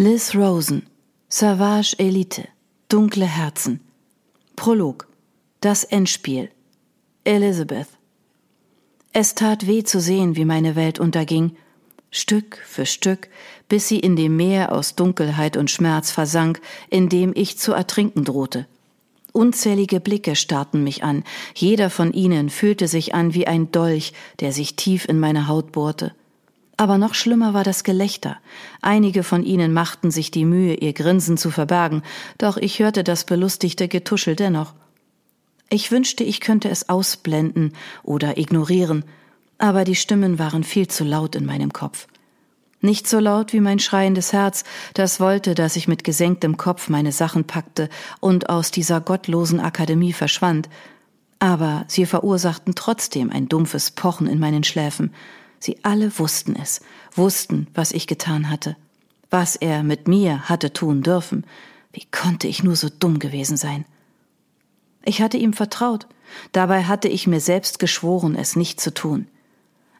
Liz Rosen, Savage Elite, Dunkle Herzen. Prolog, das Endspiel. Elizabeth. Es tat weh zu sehen, wie meine Welt unterging, Stück für Stück, bis sie in dem Meer aus Dunkelheit und Schmerz versank, in dem ich zu ertrinken drohte. Unzählige Blicke starrten mich an, jeder von ihnen fühlte sich an wie ein Dolch, der sich tief in meine Haut bohrte. Aber noch schlimmer war das Gelächter. Einige von ihnen machten sich die Mühe, ihr Grinsen zu verbergen, doch ich hörte das belustigte Getuschel dennoch. Ich wünschte, ich könnte es ausblenden oder ignorieren, aber die Stimmen waren viel zu laut in meinem Kopf. Nicht so laut wie mein schreiendes Herz, das wollte, dass ich mit gesenktem Kopf meine Sachen packte und aus dieser gottlosen Akademie verschwand, aber sie verursachten trotzdem ein dumpfes Pochen in meinen Schläfen, Sie alle wussten es, wussten, was ich getan hatte, was er mit mir hatte tun dürfen. Wie konnte ich nur so dumm gewesen sein? Ich hatte ihm vertraut, dabei hatte ich mir selbst geschworen, es nicht zu tun.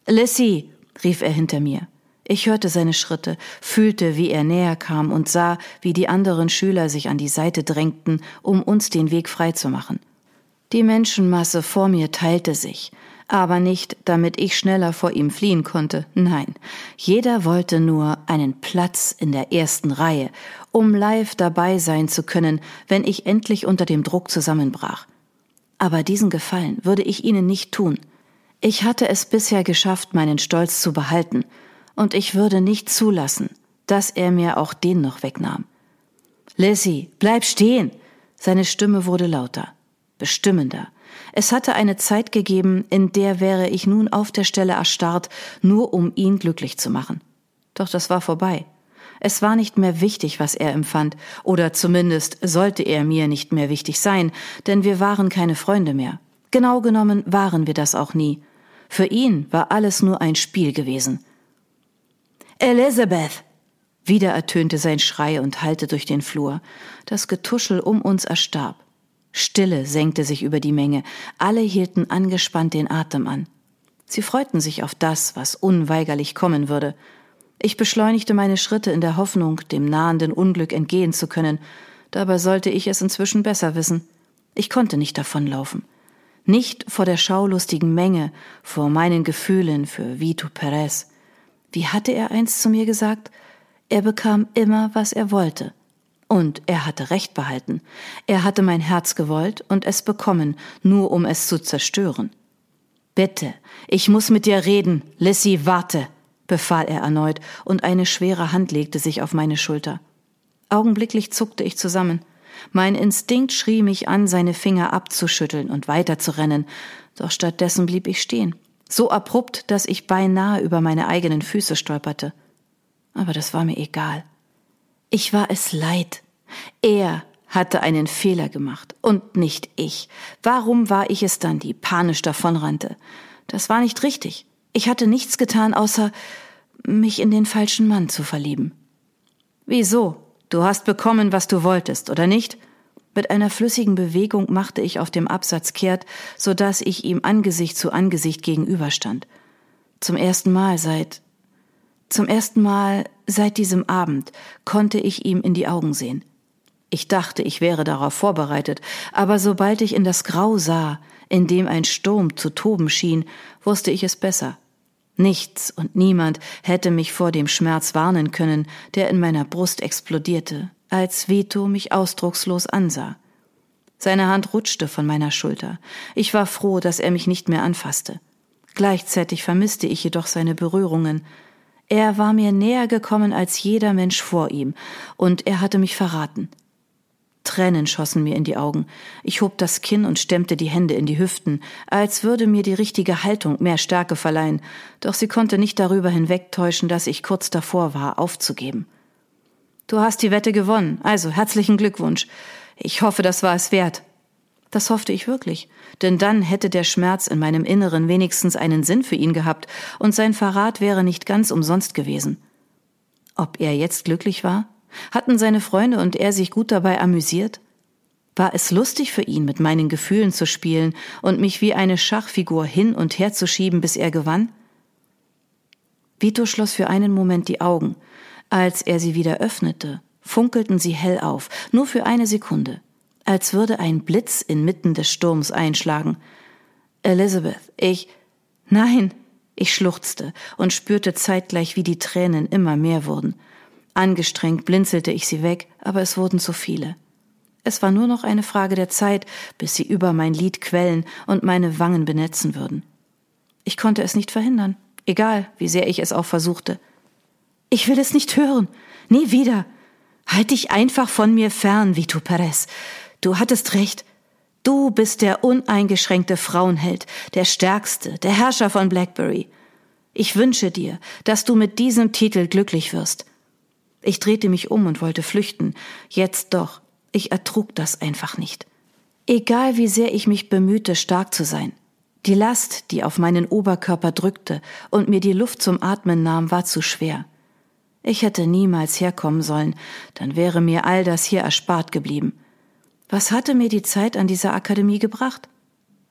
Lissy, rief er hinter mir. Ich hörte seine Schritte, fühlte, wie er näher kam und sah, wie die anderen Schüler sich an die Seite drängten, um uns den Weg freizumachen. Die Menschenmasse vor mir teilte sich, aber nicht, damit ich schneller vor ihm fliehen konnte. Nein, jeder wollte nur einen Platz in der ersten Reihe, um live dabei sein zu können, wenn ich endlich unter dem Druck zusammenbrach. Aber diesen Gefallen würde ich ihnen nicht tun. Ich hatte es bisher geschafft, meinen Stolz zu behalten, und ich würde nicht zulassen, dass er mir auch den noch wegnahm. Lizzie, bleib stehen! Seine Stimme wurde lauter, bestimmender. Es hatte eine Zeit gegeben, in der wäre ich nun auf der Stelle erstarrt, nur um ihn glücklich zu machen. Doch das war vorbei. Es war nicht mehr wichtig, was er empfand, oder zumindest sollte er mir nicht mehr wichtig sein, denn wir waren keine Freunde mehr. Genau genommen waren wir das auch nie. Für ihn war alles nur ein Spiel gewesen. Elizabeth! Wieder ertönte sein Schrei und hallte durch den Flur. Das Getuschel um uns erstarb. Stille senkte sich über die Menge, alle hielten angespannt den Atem an. Sie freuten sich auf das, was unweigerlich kommen würde. Ich beschleunigte meine Schritte in der Hoffnung, dem nahenden Unglück entgehen zu können, dabei sollte ich es inzwischen besser wissen. Ich konnte nicht davonlaufen. Nicht vor der schaulustigen Menge, vor meinen Gefühlen für Vito Perez. Wie hatte er einst zu mir gesagt? Er bekam immer, was er wollte. Und er hatte Recht behalten. Er hatte mein Herz gewollt und es bekommen, nur um es zu zerstören. Bitte, ich muss mit dir reden. Lissy, warte, befahl er erneut, und eine schwere Hand legte sich auf meine Schulter. Augenblicklich zuckte ich zusammen. Mein Instinkt schrie mich an, seine Finger abzuschütteln und weiterzurennen, doch stattdessen blieb ich stehen, so abrupt, dass ich beinahe über meine eigenen Füße stolperte. Aber das war mir egal. Ich war es leid. Er hatte einen Fehler gemacht und nicht ich. Warum war ich es dann, die panisch davonrannte? Das war nicht richtig. Ich hatte nichts getan, außer mich in den falschen Mann zu verlieben. Wieso? Du hast bekommen, was du wolltest, oder nicht? Mit einer flüssigen Bewegung machte ich auf dem Absatz kehrt, so dass ich ihm Angesicht zu Angesicht gegenüberstand. Zum ersten Mal seit zum ersten Mal seit diesem Abend konnte ich ihm in die Augen sehen. Ich dachte, ich wäre darauf vorbereitet, aber sobald ich in das Grau sah, in dem ein Sturm zu toben schien, wusste ich es besser. Nichts und niemand hätte mich vor dem Schmerz warnen können, der in meiner Brust explodierte, als Vito mich ausdruckslos ansah. Seine Hand rutschte von meiner Schulter. Ich war froh, dass er mich nicht mehr anfasste. Gleichzeitig vermisste ich jedoch seine Berührungen, er war mir näher gekommen als jeder Mensch vor ihm, und er hatte mich verraten. Tränen schossen mir in die Augen. Ich hob das Kinn und stemmte die Hände in die Hüften, als würde mir die richtige Haltung mehr Stärke verleihen, doch sie konnte nicht darüber hinwegtäuschen, dass ich kurz davor war, aufzugeben. Du hast die Wette gewonnen, also herzlichen Glückwunsch. Ich hoffe, das war es wert. Das hoffte ich wirklich, denn dann hätte der Schmerz in meinem Inneren wenigstens einen Sinn für ihn gehabt, und sein Verrat wäre nicht ganz umsonst gewesen. Ob er jetzt glücklich war? Hatten seine Freunde und er sich gut dabei amüsiert? War es lustig für ihn, mit meinen Gefühlen zu spielen und mich wie eine Schachfigur hin und her zu schieben, bis er gewann? Vito schloss für einen Moment die Augen. Als er sie wieder öffnete, funkelten sie hell auf, nur für eine Sekunde, als würde ein Blitz inmitten des Sturms einschlagen. Elizabeth, ich. Nein, ich schluchzte und spürte zeitgleich, wie die Tränen immer mehr wurden. Angestrengt blinzelte ich sie weg, aber es wurden zu viele. Es war nur noch eine Frage der Zeit, bis sie über mein Lied quellen und meine Wangen benetzen würden. Ich konnte es nicht verhindern, egal wie sehr ich es auch versuchte. Ich will es nicht hören, nie wieder. Halt dich einfach von mir fern, Vito Perez. Du hattest recht. Du bist der uneingeschränkte Frauenheld, der Stärkste, der Herrscher von Blackberry. Ich wünsche dir, dass du mit diesem Titel glücklich wirst. Ich drehte mich um und wollte flüchten. Jetzt doch. Ich ertrug das einfach nicht. Egal wie sehr ich mich bemühte, stark zu sein. Die Last, die auf meinen Oberkörper drückte und mir die Luft zum Atmen nahm, war zu schwer. Ich hätte niemals herkommen sollen, dann wäre mir all das hier erspart geblieben. Was hatte mir die Zeit an dieser Akademie gebracht?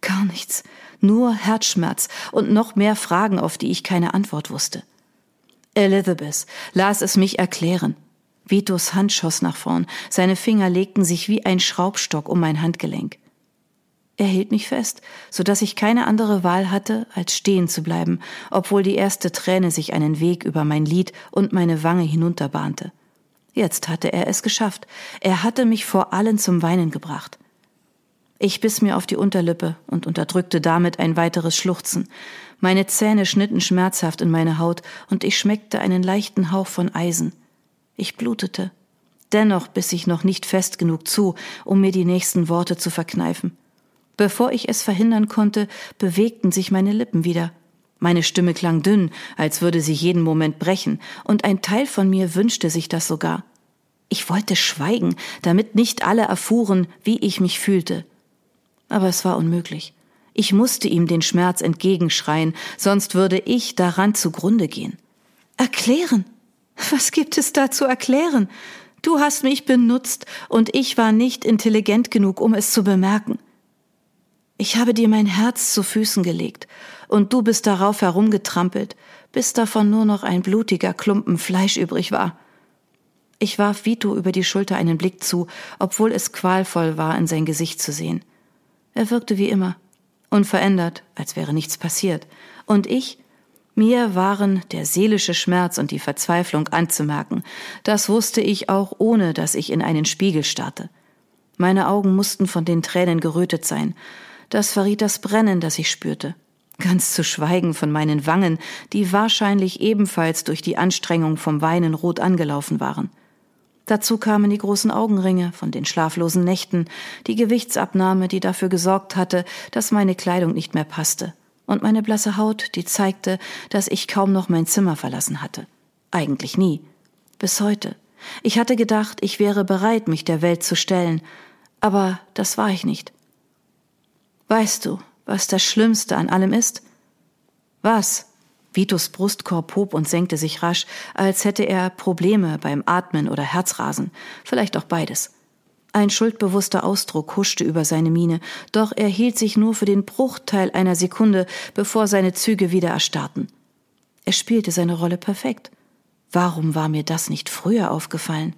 Gar nichts, nur Herzschmerz und noch mehr Fragen, auf die ich keine Antwort wusste. Elizabeth, las es mich erklären. Vitos Hand schoss nach vorn, seine Finger legten sich wie ein Schraubstock um mein Handgelenk. Er hielt mich fest, so dass ich keine andere Wahl hatte, als stehen zu bleiben, obwohl die erste Träne sich einen Weg über mein Lid und meine Wange hinunterbahnte. Jetzt hatte er es geschafft. Er hatte mich vor allen zum Weinen gebracht. Ich biss mir auf die Unterlippe und unterdrückte damit ein weiteres Schluchzen. Meine Zähne schnitten schmerzhaft in meine Haut und ich schmeckte einen leichten Hauch von Eisen. Ich blutete. Dennoch biss ich noch nicht fest genug zu, um mir die nächsten Worte zu verkneifen. Bevor ich es verhindern konnte, bewegten sich meine Lippen wieder. Meine Stimme klang dünn, als würde sie jeden Moment brechen, und ein Teil von mir wünschte sich das sogar. Ich wollte schweigen, damit nicht alle erfuhren, wie ich mich fühlte. Aber es war unmöglich. Ich musste ihm den Schmerz entgegenschreien, sonst würde ich daran zugrunde gehen. Erklären? Was gibt es da zu erklären? Du hast mich benutzt, und ich war nicht intelligent genug, um es zu bemerken. Ich habe dir mein Herz zu Füßen gelegt, und du bist darauf herumgetrampelt, bis davon nur noch ein blutiger Klumpen Fleisch übrig war. Ich warf Vito über die Schulter einen Blick zu, obwohl es qualvoll war, in sein Gesicht zu sehen. Er wirkte wie immer, unverändert, als wäre nichts passiert. Und ich? Mir waren der seelische Schmerz und die Verzweiflung anzumerken. Das wusste ich auch, ohne dass ich in einen Spiegel starrte. Meine Augen mussten von den Tränen gerötet sein. Das verriet das Brennen, das ich spürte ganz zu schweigen von meinen Wangen, die wahrscheinlich ebenfalls durch die Anstrengung vom Weinen rot angelaufen waren. Dazu kamen die großen Augenringe von den schlaflosen Nächten, die Gewichtsabnahme, die dafür gesorgt hatte, dass meine Kleidung nicht mehr passte, und meine blasse Haut, die zeigte, dass ich kaum noch mein Zimmer verlassen hatte. Eigentlich nie. Bis heute. Ich hatte gedacht, ich wäre bereit, mich der Welt zu stellen, aber das war ich nicht. Weißt du, was das Schlimmste an allem ist? Was? Vitos Brustkorb hob und senkte sich rasch, als hätte er Probleme beim Atmen oder Herzrasen, vielleicht auch beides. Ein schuldbewusster Ausdruck huschte über seine Miene, doch er hielt sich nur für den Bruchteil einer Sekunde, bevor seine Züge wieder erstarrten. Er spielte seine Rolle perfekt. Warum war mir das nicht früher aufgefallen?